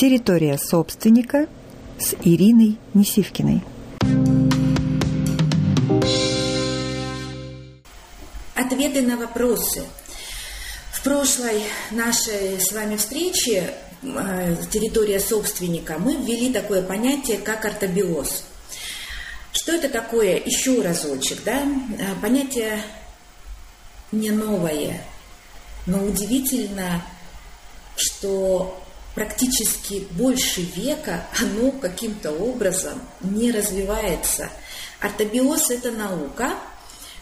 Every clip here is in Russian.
Территория собственника с Ириной Несивкиной. Ответы на вопросы. В прошлой нашей с вами встрече э, территория собственника мы ввели такое понятие, как ортобиоз. Что это такое? Еще разочек, да? Э, понятие не новое, но удивительно, что практически больше века оно каким-то образом не развивается. Ортобиоз – это наука,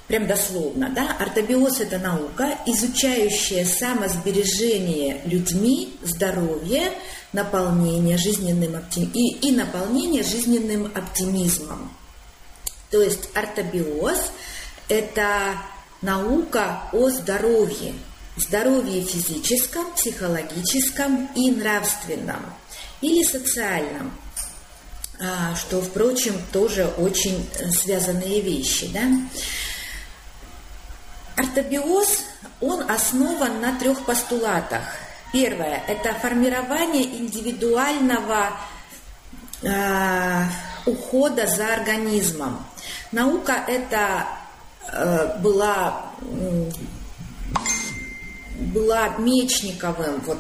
прям дословно, да, ортобиоз – это наука, изучающая самосбережение людьми, здоровье, наполнение жизненным оптим... и, и наполнение жизненным оптимизмом. То есть ортобиоз – это наука о здоровье, здоровье физическом, психологическом и нравственном или социальном, а, что, впрочем, тоже очень связанные вещи. Да? Ортобиоз, он основан на трех постулатах. Первое – это формирование индивидуального э, ухода за организмом. Наука это э, была, была Мечниковым вот,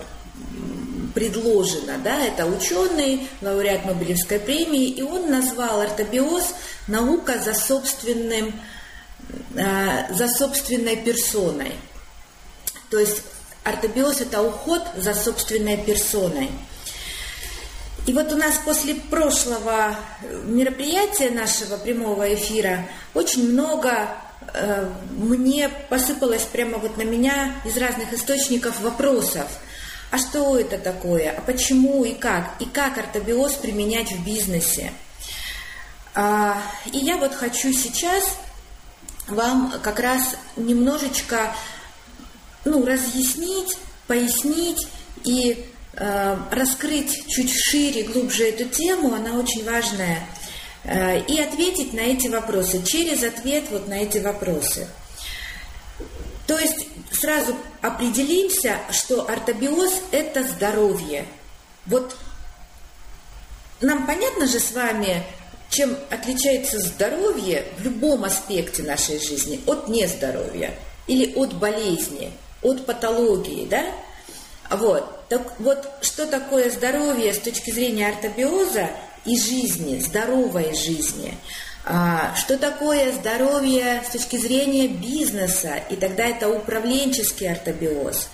предложена, да, это ученый, лауреат Нобелевской премии, и он назвал ортобиоз наука за собственным Э, за собственной персоной. То есть ортобиоз – это уход за собственной персоной. И вот у нас после прошлого мероприятия нашего прямого эфира очень много мне посыпалось прямо вот на меня из разных источников вопросов. А что это такое? А почему и как? И как ортобиоз применять в бизнесе? А, и я вот хочу сейчас вам как раз немножечко ну, разъяснить, пояснить и э, раскрыть чуть шире, глубже эту тему, она очень важная, э, и ответить на эти вопросы, через ответ вот на эти вопросы. То есть сразу определимся, что ортобиоз – это здоровье. Вот нам понятно же с вами, чем отличается здоровье в любом аспекте нашей жизни от нездоровья или от болезни, от патологии, да? Вот. Так вот, что такое здоровье с точки зрения ортобиоза и жизни, здоровой жизни? А, что такое здоровье с точки зрения бизнеса? И тогда это управленческий ортобиоз.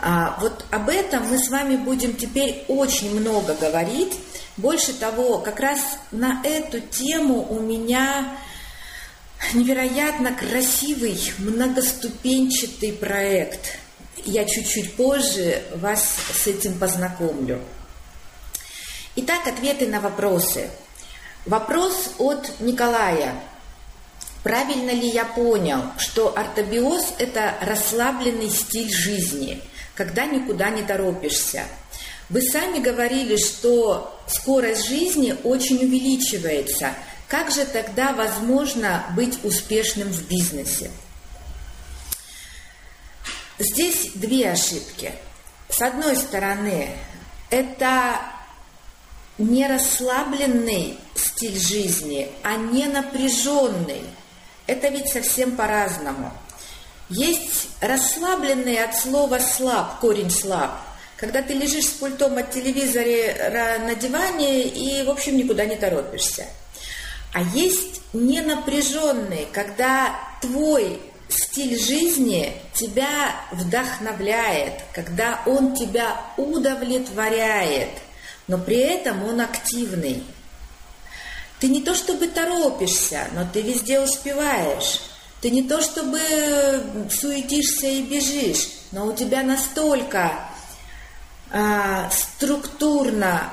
А, вот об этом мы с вами будем теперь очень много говорить. Больше того, как раз на эту тему у меня невероятно красивый, многоступенчатый проект. Я чуть-чуть позже вас с этим познакомлю. Итак, ответы на вопросы. Вопрос от Николая. Правильно ли я понял, что ортобиоз – это расслабленный стиль жизни, когда никуда не торопишься – вы сами говорили, что скорость жизни очень увеличивается. Как же тогда возможно быть успешным в бизнесе? Здесь две ошибки. С одной стороны, это не расслабленный стиль жизни, а не напряженный. Это ведь совсем по-разному. Есть расслабленный от слова слаб, корень слаб – когда ты лежишь с пультом от телевизора на диване и, в общем, никуда не торопишься. А есть ненапряженный, когда твой стиль жизни тебя вдохновляет, когда он тебя удовлетворяет, но при этом он активный. Ты не то чтобы торопишься, но ты везде успеваешь. Ты не то чтобы суетишься и бежишь, но у тебя настолько а, структурно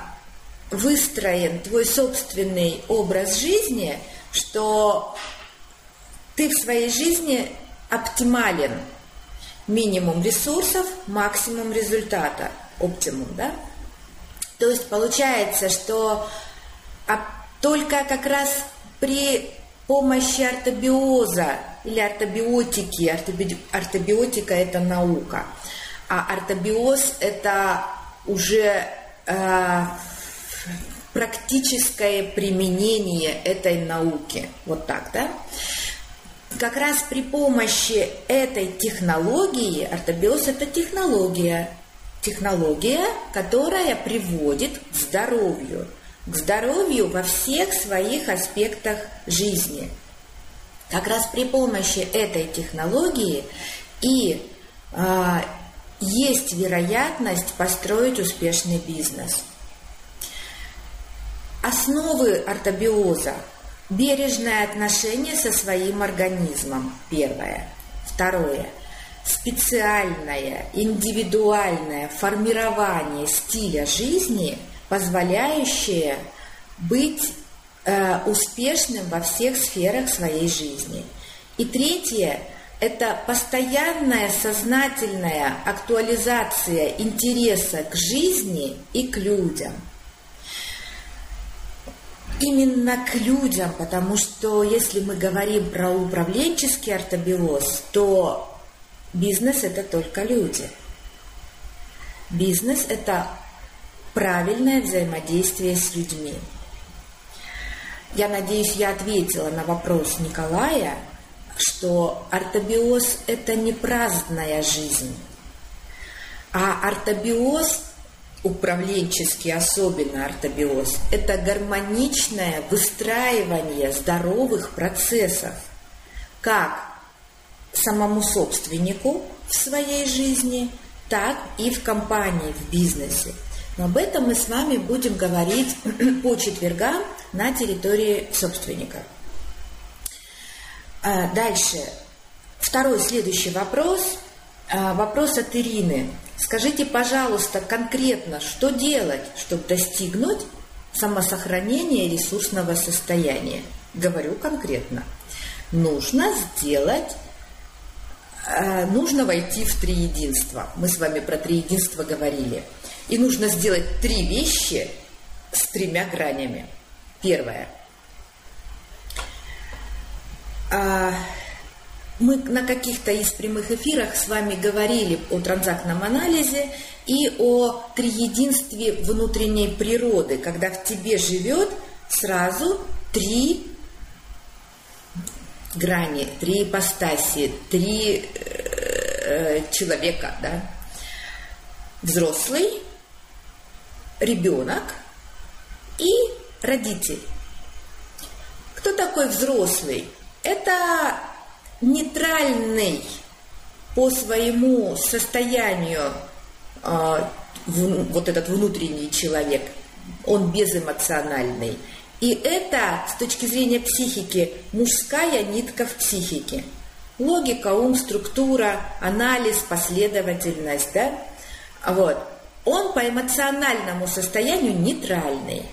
выстроен твой собственный образ жизни, что ты в своей жизни оптимален. Минимум ресурсов, максимум результата. Оптимум, да? То есть получается, что только как раз при помощи ортобиоза или ортобиотики, ортобиотика – это наука – а ортобиоз – это уже э, практическое применение этой науки. Вот так, да? Как раз при помощи этой технологии, ортобиоз – это технология, технология, которая приводит к здоровью, к здоровью во всех своих аспектах жизни. Как раз при помощи этой технологии и а, есть вероятность построить успешный бизнес. Основы ортобиоза – бережное отношение со своим организмом, первое. Второе – специальное, индивидуальное формирование стиля жизни, позволяющее быть э, успешным во всех сферах своей жизни. И третье – это постоянная сознательная актуализация интереса к жизни и к людям – именно к людям, потому что если мы говорим про управленческий ортобиоз, то бизнес это только люди. Бизнес это правильное взаимодействие с людьми. Я надеюсь, я ответила на вопрос Николая, что ортобиоз – это не праздная жизнь, а ортобиоз управленческий, особенно ортобиоз, это гармоничное выстраивание здоровых процессов, как самому собственнику в своей жизни, так и в компании, в бизнесе. Но об этом мы с вами будем говорить по четвергам на территории собственника. А, дальше. Второй следующий вопрос. А, вопрос от Ирины. Скажите, пожалуйста, конкретно, что делать, чтобы достигнуть самосохранения ресурсного состояния? Говорю конкретно. Нужно сделать, нужно войти в три единства. Мы с вами про три единства говорили. И нужно сделать три вещи с тремя гранями. Первое. А, мы на каких-то из прямых эфирах с вами говорили о транзактном анализе и о триединстве внутренней природы, когда в тебе живет сразу три грани, три ипостаси, три э, человека, да? Взрослый, ребенок и родитель. Кто такой взрослый? Это нейтральный по своему состоянию э, в, вот этот внутренний человек, он безэмоциональный. И это, с точки зрения психики, мужская нитка в психике. Логика, ум, структура, анализ, последовательность, да? Вот. Он по эмоциональному состоянию нейтральный.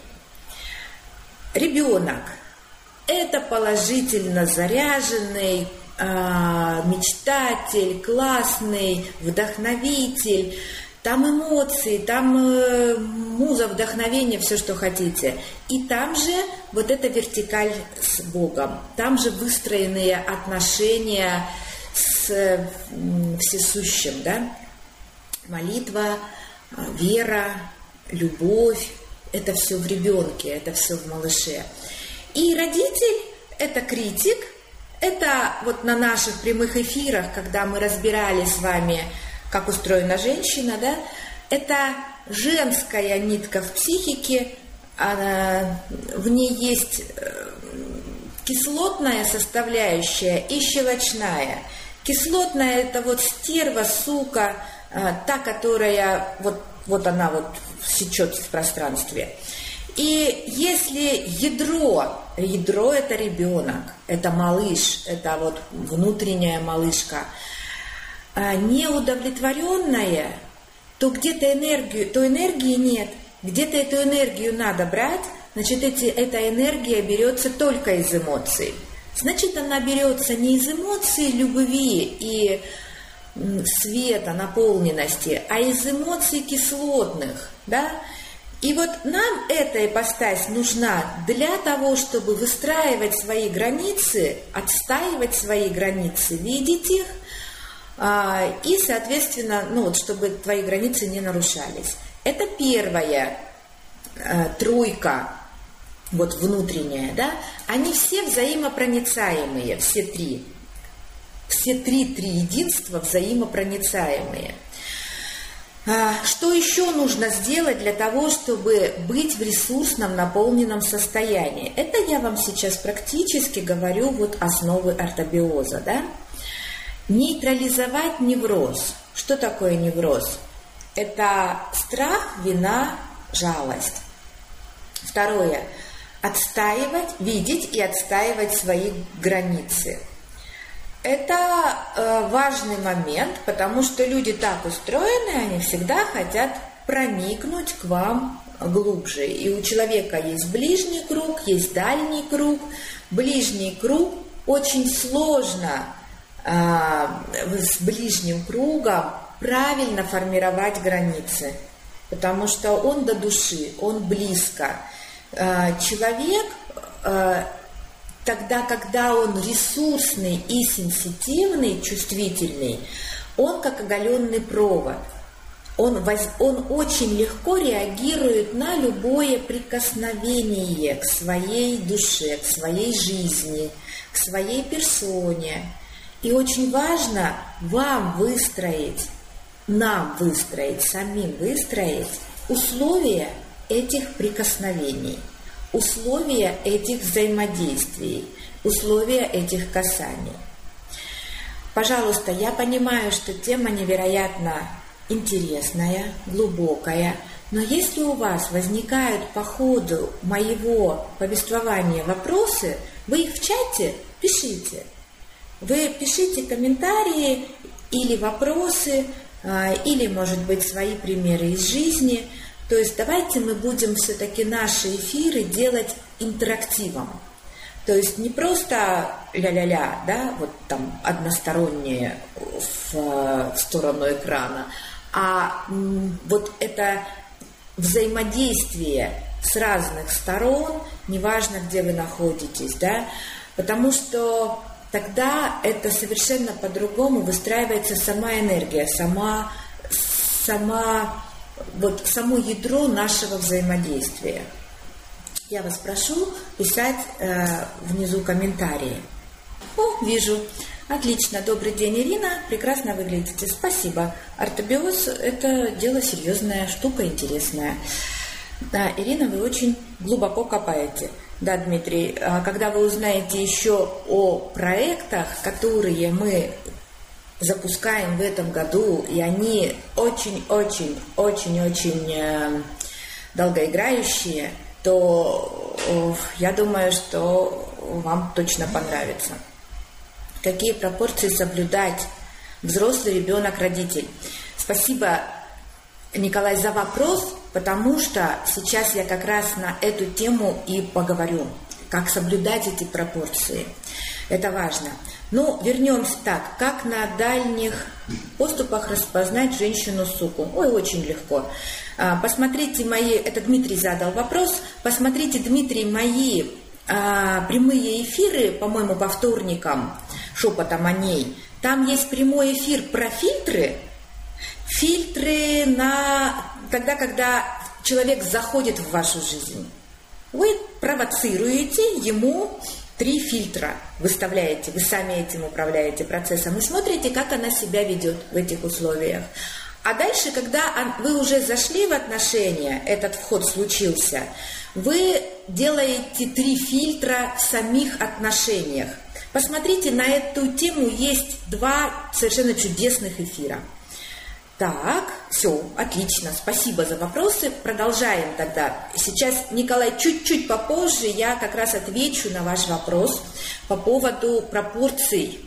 Ребенок – это положительно заряженный, а, мечтатель, классный, вдохновитель, там эмоции, там э, муза, вдохновение, все, что хотите. И там же вот эта вертикаль с Богом, там же выстроенные отношения с всесущим, да? Молитва, а, вера, любовь, это все в ребенке, это все в малыше. И родитель – это критик – это вот на наших прямых эфирах, когда мы разбирали с вами, как устроена женщина, да, это женская нитка в психике, она, в ней есть э, кислотная составляющая и щелочная. Кислотная это вот стерва, сука, э, та, которая вот, вот она вот сечет в пространстве. И если ядро, ядро это ребенок, это малыш, это вот внутренняя малышка, а неудовлетворенная, то где-то энергию, то энергии нет, где-то эту энергию надо брать, значит, эти, эта энергия берется только из эмоций. Значит, она берется не из эмоций любви и света, наполненности, а из эмоций кислотных, да, и вот нам эта ипостась нужна для того, чтобы выстраивать свои границы, отстаивать свои границы, видеть их, и, соответственно, ну вот, чтобы твои границы не нарушались. Это первая э, тройка, вот внутренняя, да, они все взаимопроницаемые, все три. Все три триединства взаимопроницаемые. А, что еще нужно сделать для того, чтобы быть в ресурсном, наполненном состоянии? Это я вам сейчас практически говорю вот основы ортобиоза, да? Нейтрализовать невроз. Что такое невроз? Это страх, вина, жалость. Второе. Отстаивать, видеть и отстаивать свои границы. Это э, важный момент, потому что люди так устроены, они всегда хотят проникнуть к вам глубже. И у человека есть ближний круг, есть дальний круг. Ближний круг очень сложно с ближним кругом правильно формировать границы, потому что он до души, он близко. Э, человек э, тогда, когда он ресурсный и сенситивный, чувствительный, он как оголенный провод. Он, он очень легко реагирует на любое прикосновение к своей душе, к своей жизни, к своей персоне. И очень важно вам выстроить нам выстроить, самим выстроить условия этих прикосновений, условия этих взаимодействий, условия этих касаний. Пожалуйста, я понимаю, что тема невероятно интересная, глубокая, но если у вас возникают по ходу моего повествования вопросы, вы их в чате пишите. Вы пишите комментарии или вопросы, а, или, может быть, свои примеры из жизни. То есть давайте мы будем все-таки наши эфиры делать интерактивом. То есть не просто ля-ля-ля, да, вот там одностороннее в, в сторону экрана, а вот это взаимодействие с разных сторон, неважно, где вы находитесь, да, потому что тогда это совершенно по-другому выстраивается сама энергия, сама, сама, вот само ядро нашего взаимодействия. Я вас прошу писать э, внизу комментарии. О, вижу. Отлично. Добрый день, Ирина. Прекрасно выглядите. Спасибо. Артобиоз – это дело серьезная, штука интересная. Да, Ирина, вы очень глубоко копаете. Да, Дмитрий, а когда вы узнаете еще о проектах, которые мы запускаем в этом году, и они очень-очень-очень-очень э, долгоиграющие, то я думаю, что вам точно понравится. Какие пропорции соблюдать взрослый ребенок, родитель? Спасибо, Николай, за вопрос потому что сейчас я как раз на эту тему и поговорю, как соблюдать эти пропорции. Это важно. Ну, вернемся так. Как на дальних поступах распознать женщину-суку? Ой, очень легко. А, посмотрите мои... Это Дмитрий задал вопрос. Посмотрите, Дмитрий, мои а, прямые эфиры, по-моему, по вторникам, шепотом о ней. Там есть прямой эфир про фильтры. Фильтры на тогда, когда человек заходит в вашу жизнь, вы провоцируете ему три фильтра, выставляете, вы сами этим управляете процессом и смотрите, как она себя ведет в этих условиях. А дальше, когда вы уже зашли в отношения, этот вход случился, вы делаете три фильтра в самих отношениях. Посмотрите, на эту тему есть два совершенно чудесных эфира – так, все, отлично, спасибо за вопросы. Продолжаем тогда. Сейчас, Николай, чуть-чуть попозже я как раз отвечу на ваш вопрос по поводу пропорций.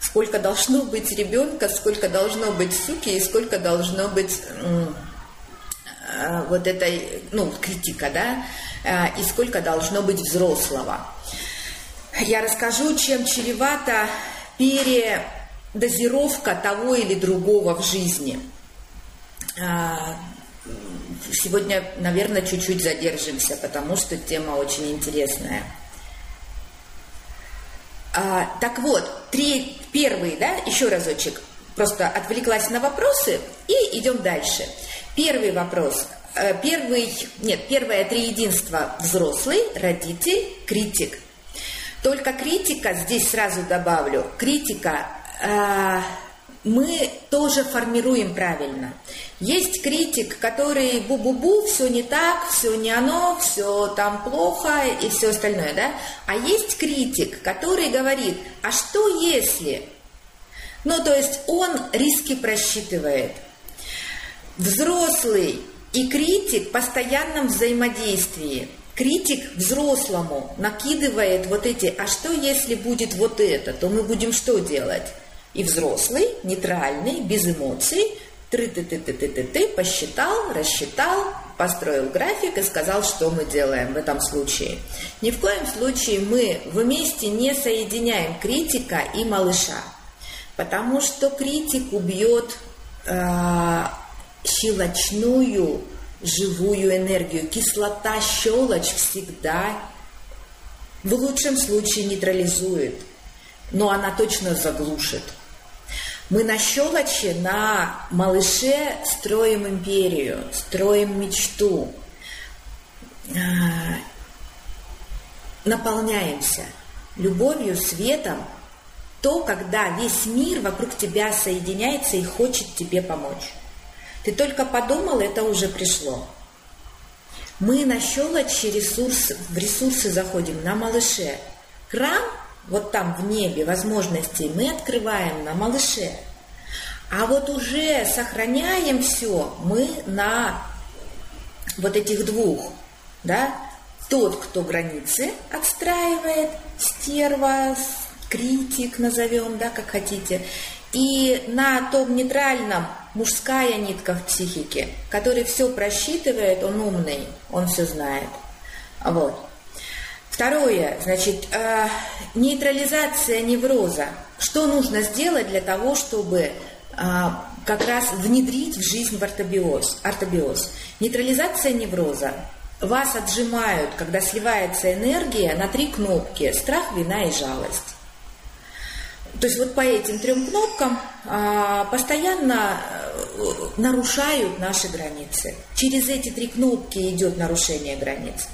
Сколько должно быть ребенка, сколько должно быть суки и сколько должно быть э, вот этой, ну, критика, да, э, и сколько должно быть взрослого. Я расскажу, чем чревато пере дозировка того или другого в жизни. А, сегодня, наверное, чуть-чуть задержимся, потому что тема очень интересная. А, так вот, три, первый, да, еще разочек, просто отвлеклась на вопросы и идем дальше. Первый вопрос. э, первый, нет, первое три единства взрослый, родитель, критик. Только критика, здесь сразу добавлю, критика мы тоже формируем правильно. Есть критик, который бу-бу-бу, все не так, все не оно, все там плохо и все остальное, да? А есть критик, который говорит, а что если? Ну, то есть он риски просчитывает. Взрослый и критик в постоянном взаимодействии. Критик взрослому накидывает вот эти, а что если будет вот это, то мы будем что делать? И взрослый, нейтральный, без эмоций, ты ты ты ты ты ты ты посчитал, рассчитал, построил график и сказал, что мы делаем в этом случае. Ни в коем случае мы вместе не соединяем критика и малыша, потому что критик убьет э, щелочную живую энергию. Кислота щелочь всегда в лучшем случае нейтрализует, но она точно заглушит. Мы на щелочи, на малыше строим империю, строим мечту, а, наполняемся любовью, светом, то, когда весь мир вокруг тебя соединяется и хочет тебе помочь. Ты только подумал, это уже пришло. Мы на щелочи ресурс, в ресурсы заходим на малыше. Кран вот там в небе возможностей мы открываем на малыше. А вот уже сохраняем все мы на вот этих двух, да, тот, кто границы отстраивает, стерва, критик назовем, да, как хотите, и на том нейтральном мужская нитка в психике, который все просчитывает, он умный, он все знает. Вот. Второе, значит, э, нейтрализация невроза. Что нужно сделать для того, чтобы э, как раз внедрить в жизнь в ортобиоз, ортобиоз? Нейтрализация невроза. Вас отжимают, когда сливается энергия, на три кнопки – страх, вина и жалость. То есть вот по этим трем кнопкам а, постоянно э, нарушают наши границы. Через эти три кнопки идет нарушение границ.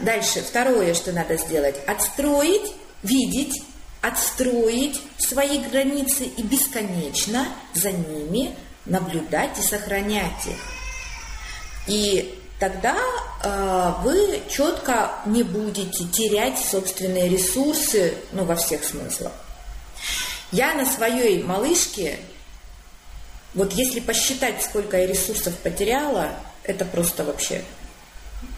Дальше, второе, что надо сделать, отстроить, видеть, отстроить свои границы и бесконечно за ними наблюдать и сохранять их. И тогда э, вы четко не будете терять собственные ресурсы, ну, во всех смыслах. Я на своей малышке, вот если посчитать, сколько я ресурсов потеряла, это просто вообще,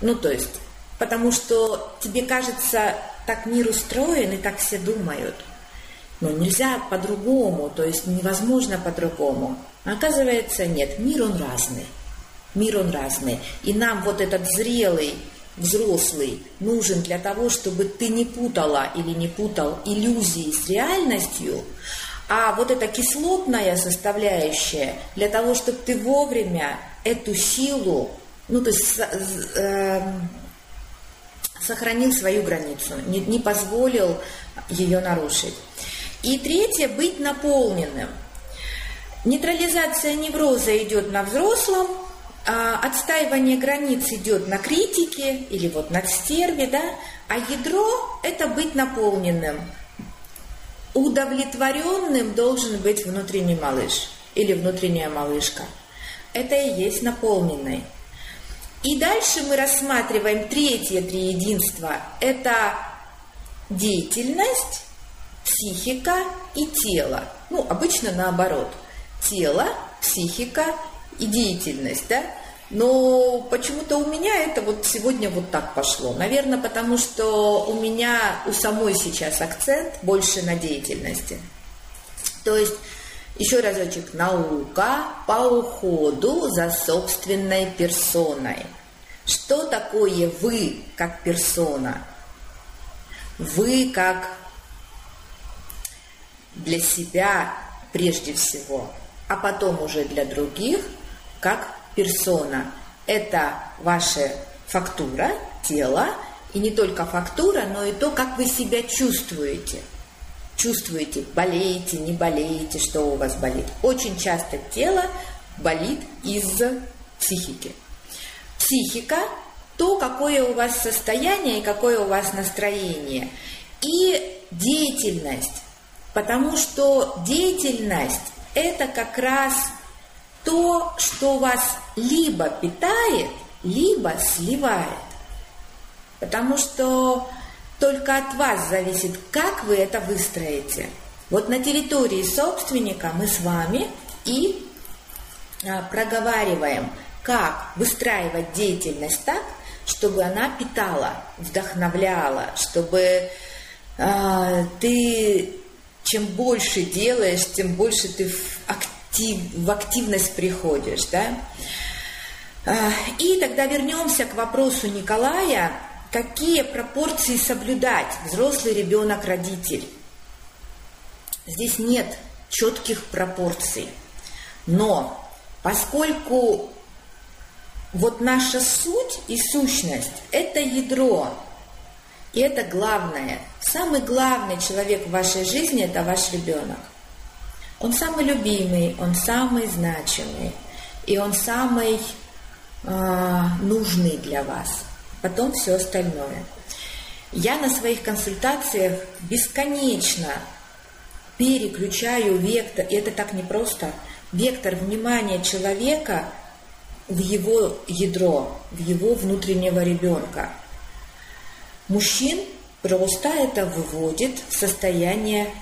ну, то есть Потому что тебе кажется, так мир устроен и так все думают. Но нельзя по-другому, то есть невозможно по-другому. Оказывается, нет, мир он разный. Мир он разный. И нам вот этот зрелый, взрослый нужен для того, чтобы ты не путала или не путал иллюзии с реальностью, а вот эта кислотная составляющая для того, чтобы ты вовремя эту силу, ну то есть э, сохранил свою границу, не, не позволил ее нарушить. И третье, быть наполненным. Нейтрализация невроза идет на взрослом, а отстаивание границ идет на критике или вот на стерве, да, а ядро – это быть наполненным. Удовлетворенным должен быть внутренний малыш или внутренняя малышка. Это и есть наполненный. И дальше мы рассматриваем третье триединство. Это деятельность, психика и тело. Ну, обычно наоборот. Тело, психика и деятельность, да? Но почему-то у меня это вот сегодня вот так пошло. Наверное, потому что у меня у самой сейчас акцент больше на деятельности. То есть еще разочек. Наука по уходу за собственной персоной. Что такое вы как персона? Вы как для себя прежде всего, а потом уже для других как персона. Это ваша фактура, тело, и не только фактура, но и то, как вы себя чувствуете – чувствуете, болеете, не болеете, что у вас болит. Очень часто тело болит из психики. Психика, то, какое у вас состояние и какое у вас настроение. И деятельность, потому что деятельность – это как раз то, что вас либо питает, либо сливает. Потому что только от вас зависит, как вы это выстроите. Вот на территории собственника мы с вами и а, проговариваем, как выстраивать деятельность так, чтобы она питала, вдохновляла, чтобы э, ты чем больше делаешь, тем больше ты в, актив, в активность приходишь, да. Э, и тогда вернемся к вопросу Николая, какие пропорции соблюдать взрослый ребенок, родитель. Здесь нет четких пропорций, но поскольку вот наша суть и сущность – это ядро. И это главное. Самый главный человек в вашей жизни – это ваш ребенок. Он самый любимый, он самый значимый, и он самый э, нужный для вас. Потом все остальное. Я на своих консультациях бесконечно переключаю вектор, и это так непросто, вектор внимания человека – в его ядро, в его внутреннего ребенка. Мужчин просто это выводит в состояние,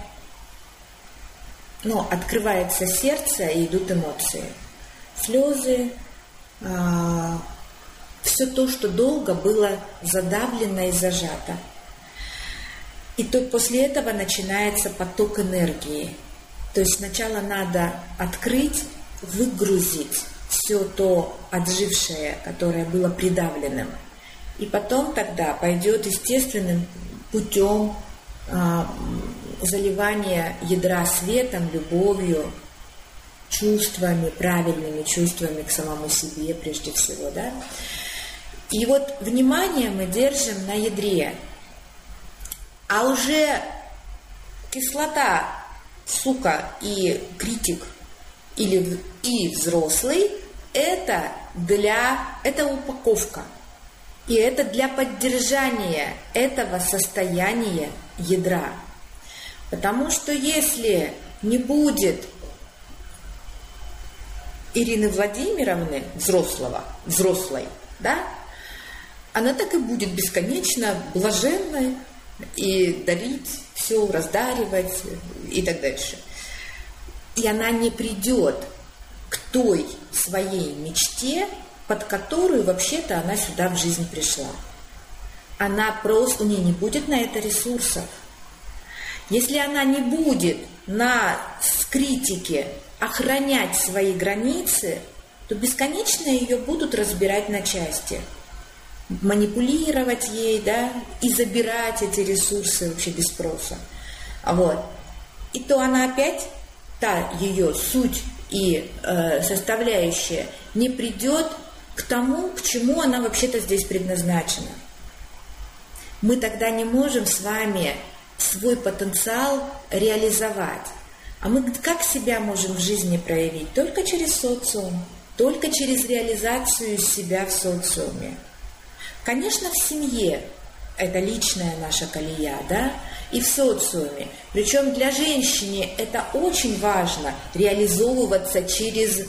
ну, открывается сердце и идут эмоции. Слезы, а, все то, что долго было задавлено и зажато. И то после этого начинается поток энергии. То есть сначала надо открыть, выгрузить все то отжившее, которое было придавленным. И потом тогда пойдет естественным путем а, заливания ядра светом, любовью, чувствами, правильными чувствами к самому себе прежде всего. Да? И вот внимание мы держим на ядре. А уже кислота, сука и критик или и взрослый это для, это упаковка. И это для поддержания этого состояния ядра. Потому что если не будет Ирины Владимировны, взрослого, взрослой, да, она так и будет бесконечно блаженной и дарить все, раздаривать и так дальше. И она не придет к той своей мечте, под которую вообще-то она сюда в жизнь пришла. Она просто, у нее не будет на это ресурсов. Если она не будет на критике охранять свои границы, то бесконечно ее будут разбирать на части, манипулировать ей, да, и забирать эти ресурсы вообще без спроса. Вот. И то она опять, та ее суть и э, составляющая не придет к тому, к чему она вообще-то здесь предназначена. Мы тогда не можем с вами свой потенциал реализовать. А мы как себя можем в жизни проявить? Только через социум, только через реализацию себя в социуме. Конечно, в семье это личная наша колея, да, и в социуме. Причем для женщины это очень важно реализовываться через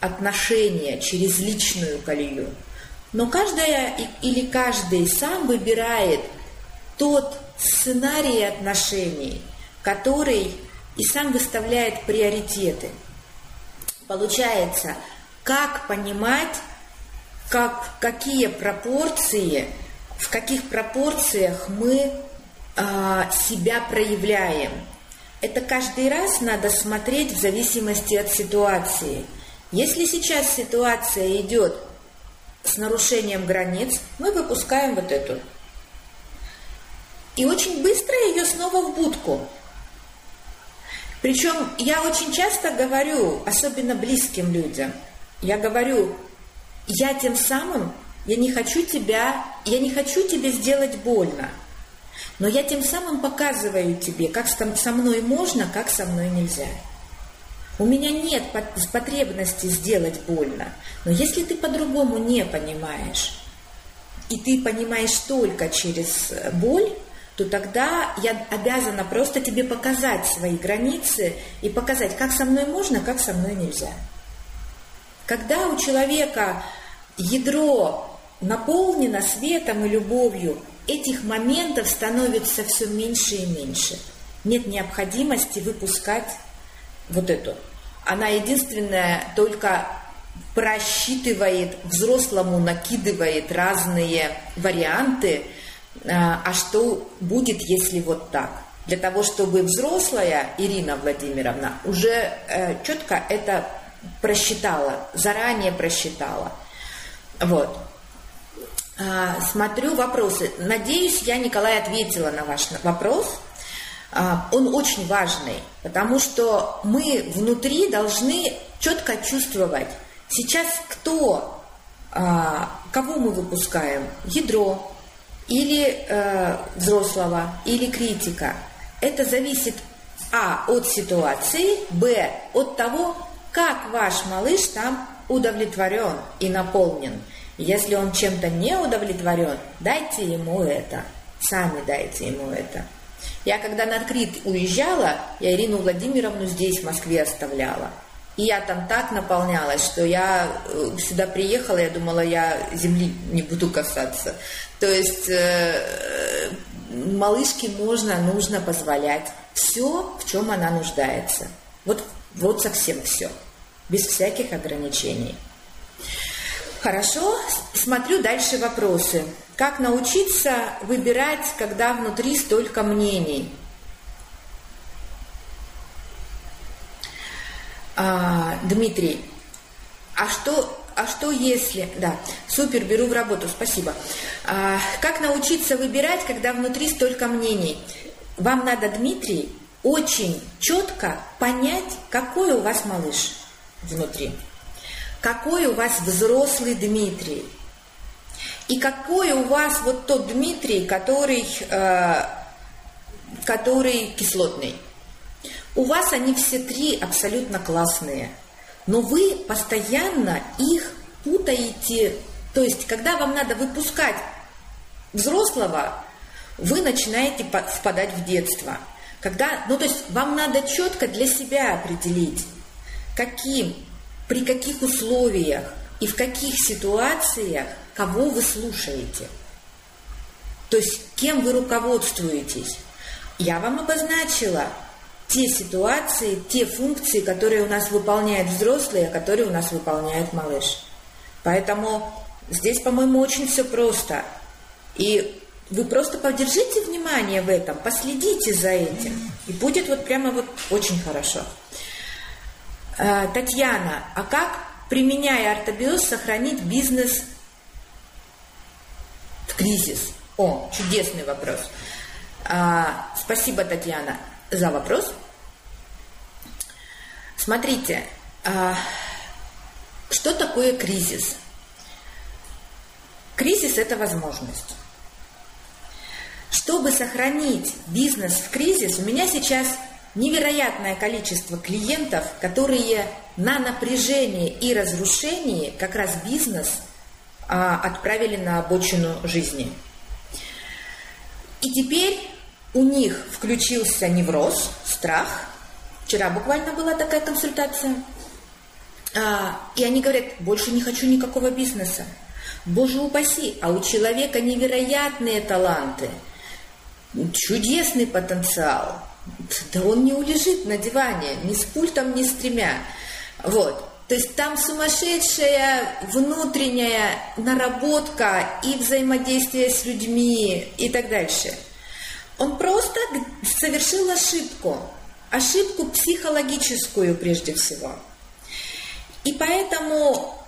отношения, через личную колею. Но каждая или каждый сам выбирает тот сценарий отношений, который и сам выставляет приоритеты. Получается, как понимать, как, какие пропорции, в каких пропорциях мы себя проявляем. Это каждый раз надо смотреть в зависимости от ситуации. Если сейчас ситуация идет с нарушением границ, мы выпускаем вот эту. И очень быстро ее снова в будку. Причем я очень часто говорю, особенно близким людям, я говорю, я тем самым, я не хочу тебя, я не хочу тебе сделать больно. Но я тем самым показываю тебе, как со мной можно, как со мной нельзя. у меня нет потребности сделать больно. Но если ты по-другому не понимаешь, и ты понимаешь только через боль, то тогда я обязана просто тебе показать свои границы и показать, как со мной можно, как со мной нельзя. Когда у человека ядро наполнено светом и любовью, этих моментов становится все меньше и меньше. Нет необходимости выпускать вот эту. Она единственная только просчитывает, взрослому накидывает разные варианты, а, а что будет, если вот так. Для того, чтобы взрослая Ирина Владимировна уже э, четко это просчитала, заранее просчитала. Вот. А, смотрю вопросы. Надеюсь, я, Николай, ответила на ваш вопрос. А, он очень важный, потому что мы внутри должны четко чувствовать, сейчас кто, а, кого мы выпускаем, ядро или э, взрослого, или критика. Это зависит, а, от ситуации, б, от того, как ваш малыш там удовлетворен и наполнен. Если он чем-то не удовлетворен, дайте ему это. Сами дайте ему это. Я когда на Крит уезжала, я Ирину Владимировну здесь, в Москве, оставляла. И я там так наполнялась, что я э, сюда приехала, я думала, я земли не буду касаться. То есть э, малышке можно, нужно позволять все, в чем она нуждается. Вот, вот совсем все, без всяких ограничений. Хорошо, смотрю дальше вопросы. Как научиться выбирать, когда внутри столько мнений? А, Дмитрий, а что, а что если... Да, супер, беру в работу, спасибо. А, как научиться выбирать, когда внутри столько мнений? Вам надо, Дмитрий, очень четко понять, какой у вас малыш внутри какой у вас взрослый Дмитрий. И какой у вас вот тот Дмитрий, который, э, который кислотный. У вас они все три абсолютно классные, но вы постоянно их путаете. То есть, когда вам надо выпускать взрослого, вы начинаете впадать в детство. Когда, ну то есть вам надо четко для себя определить, каким при каких условиях и в каких ситуациях кого вы слушаете. То есть кем вы руководствуетесь. Я вам обозначила те ситуации, те функции, которые у нас выполняет взрослый, а которые у нас выполняет малыш. Поэтому здесь, по-моему, очень все просто. И вы просто подержите внимание в этом, последите за этим, и будет вот прямо вот очень хорошо. Э, Татьяна, а как, применяя ортобиоз, сохранить бизнес в кризис? О, чудесный вопрос. А, спасибо, Татьяна, за вопрос. Смотрите, а, что такое кризис? Кризис – это возможность. Чтобы сохранить бизнес в кризис, у меня сейчас невероятное количество клиентов, которые на напряжение и разрушение как раз бизнес а, отправили на обочину жизни. И теперь у них включился невроз, страх. Вчера буквально была такая консультация. А, и они говорят, больше не хочу никакого бизнеса. Боже упаси, а у человека невероятные таланты, чудесный потенциал, да он не улежит на диване, ни с пультом, ни с тремя. Вот. То есть там сумасшедшая внутренняя наработка и взаимодействие с людьми и так дальше. Он просто совершил ошибку. Ошибку психологическую прежде всего. И поэтому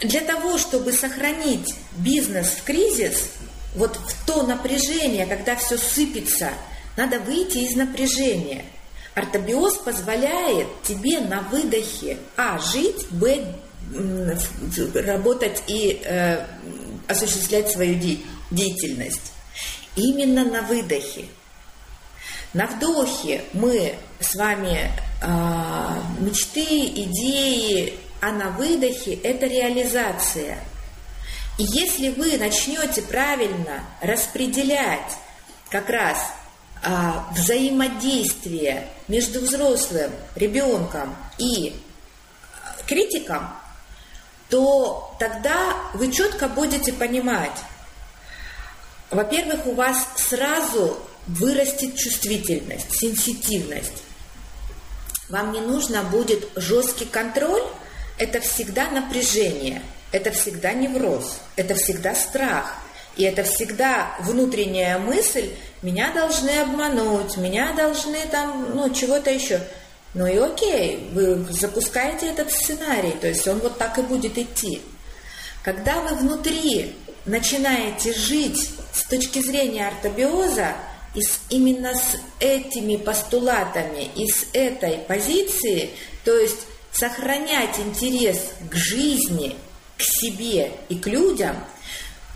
для того, чтобы сохранить бизнес в кризис, вот в то напряжение, когда все сыпется – надо выйти из напряжения. Ортобиоз позволяет тебе на выдохе А. Жить, Б. Работать и э, осуществлять свою де- деятельность. Именно на выдохе. На вдохе мы с вами э, мечты, идеи, а на выдохе это реализация. И если вы начнете правильно распределять как раз а, взаимодействие между взрослым, ребенком и критиком, то тогда вы четко будете понимать, во-первых, у вас сразу вырастет чувствительность, сенситивность. Вам не нужно будет жесткий контроль, это всегда напряжение, это всегда невроз, это всегда страх, и это всегда внутренняя мысль, меня должны обмануть, меня должны там, ну, чего-то еще. Ну и окей, вы запускаете этот сценарий, то есть он вот так и будет идти. Когда вы внутри начинаете жить с точки зрения ортобиоза, и с, именно с этими постулатами и с этой позиции, то есть сохранять интерес к жизни, к себе и к людям,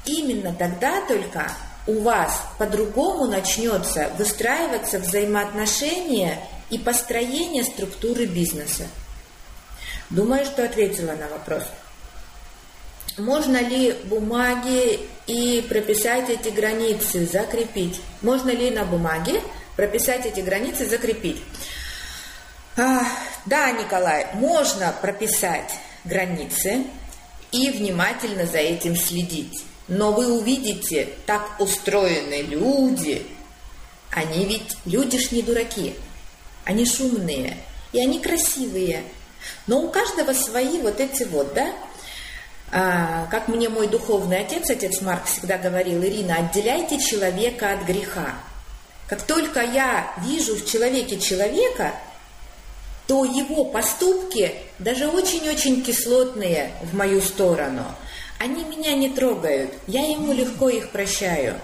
именно тогда только у вас по-другому начнется выстраиваться взаимоотношения и построение структуры бизнеса. Думаю, что ответила на вопрос. Можно ли бумаги и прописать эти границы, закрепить? Можно ли на бумаге прописать эти границы, закрепить? А, да, Николай, можно прописать границы и внимательно за этим следить. Но вы увидите, так устроены люди. Они ведь, люди ж не дураки. Они шумные, и они красивые. Но у каждого свои вот эти вот, да, а, как мне мой духовный отец, отец Марк, всегда говорил, Ирина, отделяйте человека от греха. Как только я вижу в человеке человека, то его поступки, даже очень-очень кислотные в мою сторону, они меня не трогают, я ему легко их прощаю.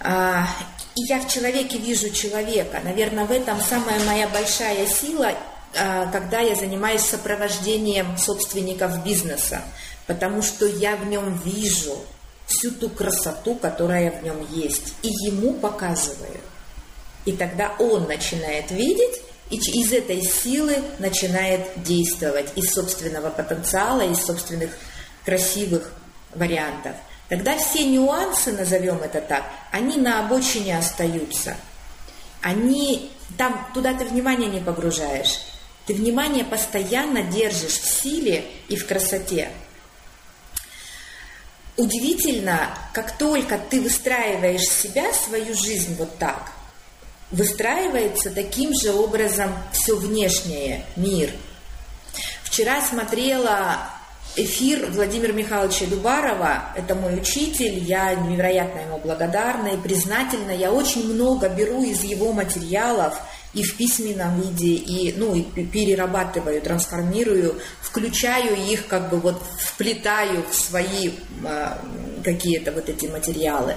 А, и я в человеке вижу человека. Наверное, в этом самая моя большая сила а, когда я занимаюсь сопровождением собственников бизнеса, потому что я в нем вижу всю ту красоту, которая в нем есть, и ему показываю. И тогда он начинает видеть, и из этой силы начинает действовать, из собственного потенциала, из собственных красивых вариантов. Тогда все нюансы, назовем это так, они на обочине остаются. Они там туда ты внимание не погружаешь. Ты внимание постоянно держишь в силе и в красоте. Удивительно, как только ты выстраиваешь себя, свою жизнь вот так, выстраивается таким же образом все внешнее, мир. Вчера смотрела эфир Владимира Михайловича Дубарова, это мой учитель, я невероятно ему благодарна и признательна, я очень много беру из его материалов – и в письменном виде, и, ну, и перерабатываю, трансформирую, включаю их, как бы вот вплетаю в свои а, какие-то вот эти материалы.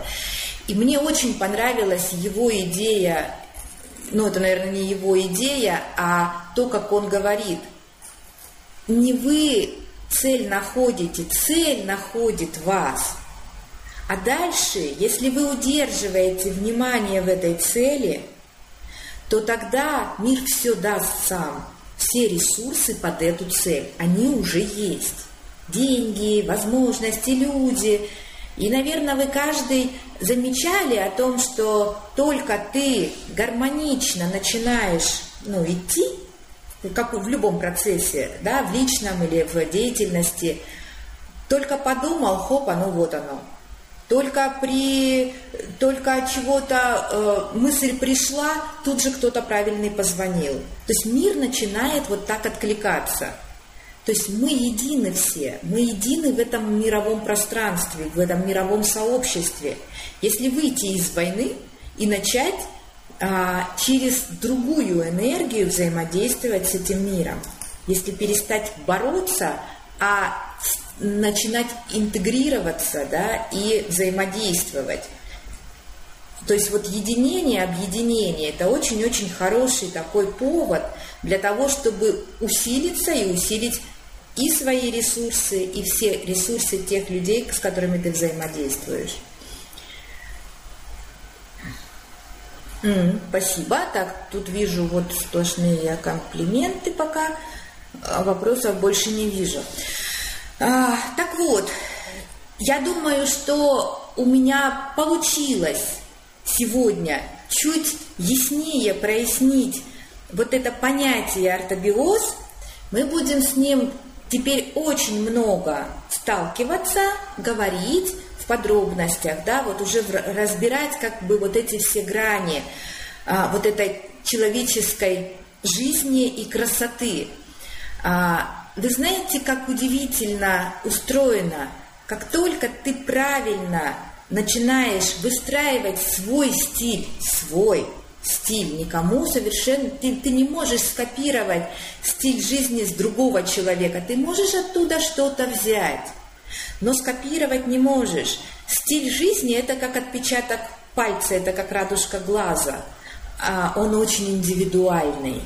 И мне очень понравилась его идея, ну, это, наверное, не его идея, а то, как он говорит. Не вы цель находите, цель находит вас. А дальше, если вы удерживаете внимание в этой цели – то тогда мир все даст сам. Все ресурсы под эту цель, они уже есть. Деньги, возможности, люди. И, наверное, вы каждый замечали о том, что только ты гармонично начинаешь ну, идти, как в любом процессе, да, в личном или в деятельности, только подумал, хоп, ну вот оно, только при только от чего-то э, мысль пришла, тут же кто-то правильный позвонил. То есть мир начинает вот так откликаться. То есть мы едины все, мы едины в этом мировом пространстве, в этом мировом сообществе. Если выйти из войны и начать через другую энергию взаимодействовать с этим миром, если перестать бороться, а начинать интегрироваться да, и взаимодействовать. То есть вот единение, объединение – это очень-очень хороший такой повод для того, чтобы усилиться и усилить и свои ресурсы, и все ресурсы тех людей, с которыми ты взаимодействуешь. Mm, спасибо. Так, тут вижу вот сплошные комплименты пока. А вопросов больше не вижу. А, так вот, я думаю, что у меня получилось сегодня чуть яснее прояснить вот это понятие ортобиоз. Мы будем с ним теперь очень много сталкиваться, говорить подробностях, да, вот уже разбирать как бы вот эти все грани а, вот этой человеческой жизни и красоты. А, вы знаете, как удивительно устроено, как только ты правильно начинаешь выстраивать свой стиль, свой – стиль никому совершенно... Ты, ты не можешь скопировать стиль жизни с другого человека. Ты можешь оттуда что-то взять, но скопировать не можешь. Стиль жизни – это как отпечаток пальца, это как радужка глаза. А он очень индивидуальный.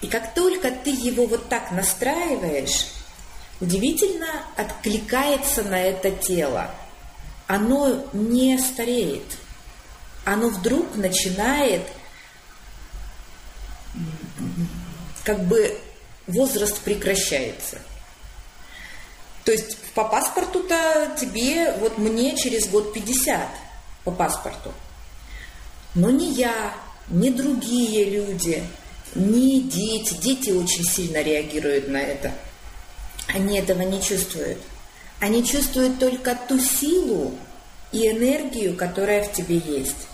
И как только ты его вот так настраиваешь, удивительно откликается на это тело. Оно не стареет – оно вдруг начинает как бы возраст прекращается. То есть по паспорту-то тебе, вот мне через год 50 по паспорту. Но не я, не другие люди, не дети. Дети очень сильно реагируют на это. Они этого не чувствуют. Они чувствуют только ту силу и энергию, которая в тебе есть.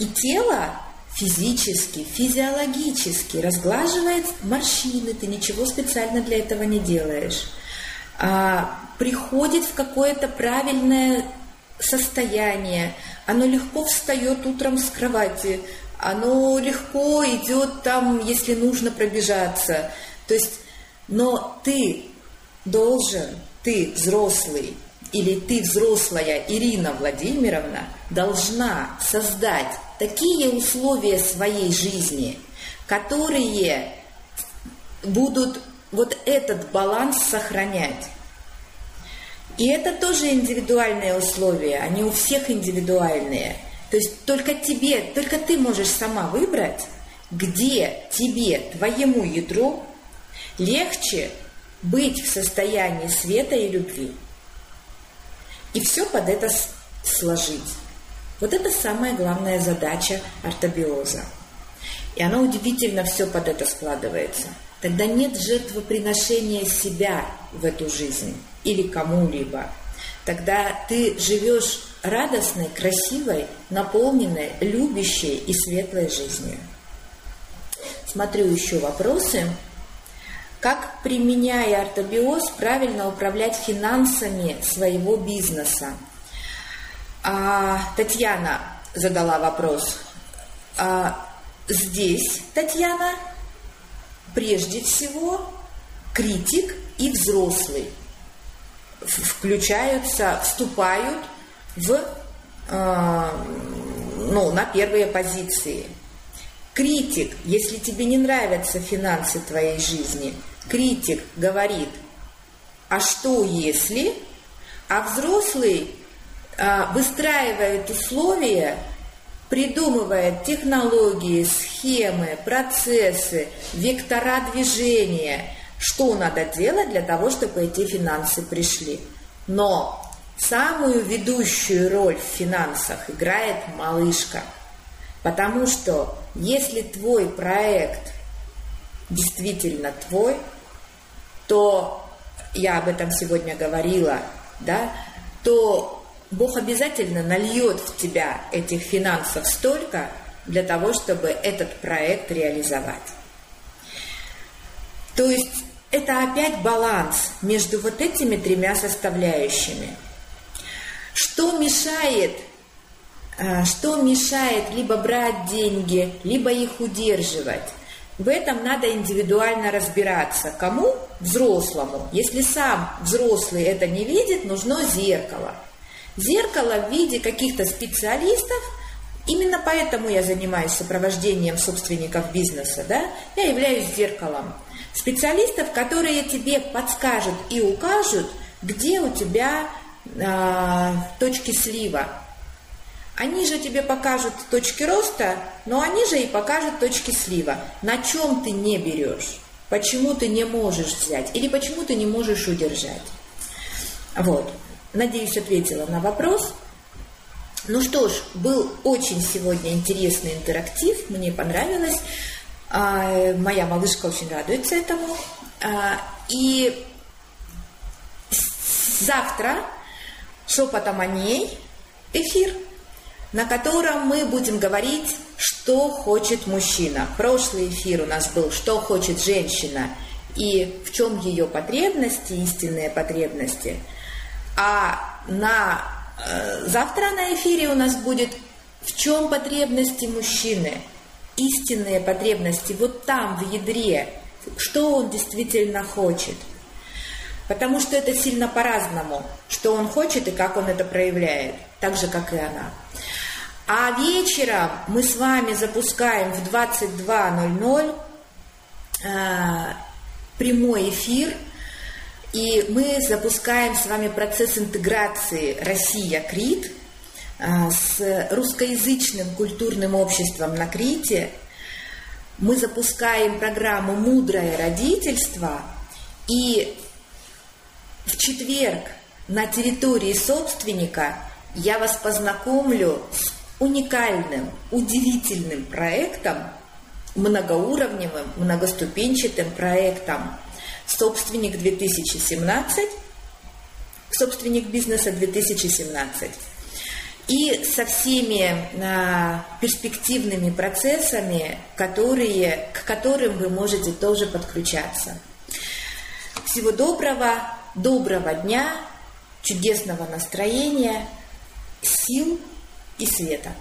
И тело физически, физиологически разглаживает морщины, ты ничего специально для этого не делаешь. А, приходит в какое-то правильное состояние, оно легко встает утром с кровати, оно легко идет там, если нужно пробежаться. То есть, но ты должен, ты взрослый, или ты взрослая Ирина Владимировна должна создать такие условия своей жизни, которые будут вот этот баланс сохранять. И это тоже индивидуальные условия, они у всех индивидуальные. То есть только тебе, только ты можешь сама выбрать, где тебе, твоему ядру, легче быть в состоянии света и любви. И все под это сложить. Вот это самая главная задача ортобиоза. И она удивительно все под это складывается. Тогда нет жертвоприношения себя в эту жизнь или кому-либо. Тогда ты живешь радостной, красивой, наполненной, любящей и светлой жизнью. Смотрю еще вопросы. Как, применяя ортобиоз, правильно управлять финансами своего бизнеса? А, Татьяна задала вопрос. А, здесь, Татьяна, прежде всего критик и взрослый включаются, вступают в, э, ну, на первые позиции. Критик, если тебе не нравятся финансы твоей жизни, критик говорит, а что если? А взрослый а, выстраивает условия, придумывает технологии, схемы, процессы, вектора движения, что надо делать для того, чтобы эти финансы пришли. Но самую ведущую роль в финансах играет малышка. Потому что если твой проект действительно твой, то я об этом сегодня говорила, да, то Бог обязательно нальет в тебя этих финансов столько для того, чтобы этот проект реализовать. То есть это опять баланс между вот этими тремя составляющими. Что мешает, а, что мешает либо брать деньги, либо их удерживать? В этом надо индивидуально разбираться. Кому? Взрослому. Если сам взрослый это не видит, нужно зеркало – Зеркало в виде каких-то специалистов, именно поэтому я занимаюсь сопровождением собственников бизнеса, да, я являюсь зеркалом. Специалистов, которые тебе подскажут и укажут, где у тебя э, точки слива. они же тебе покажут точки роста, но они же и покажут точки слива. На чем ты не берешь? Почему ты не можешь взять? Или почему ты не можешь удержать? Вот. Надеюсь, ответила на вопрос. Ну что ж, был очень сегодня интересный интерактив, мне понравилось. А, моя малышка очень радуется этому. А, и завтра шепотом о ней эфир, на котором мы будем говорить, что хочет мужчина. Прошлый эфир у нас был «Что хочет женщина» и в чем ее потребности, истинные потребности. А на э, завтра на эфире у нас будет «В чем потребности мужчины?» Истинные потребности вот там, в ядре, что он действительно хочет – Потому что это сильно по-разному, что он хочет и как он это проявляет, так же, как и она. А вечером мы с вами запускаем в 22.00 э, прямой эфир, и мы запускаем с вами процесс интеграции Россия-Крит э, с русскоязычным культурным обществом на Крите. Мы запускаем программу «Мудрое родительство», и в четверг на территории собственника я вас познакомлю с уникальным, удивительным проектом, многоуровневым, многоступенчатым проектом «Собственник 2017», «Собственник бизнеса 2017» и со всеми а, перспективными процессами, которые, к которым вы можете тоже подключаться. Всего доброго! доброго дня, чудесного настроения, сил и света.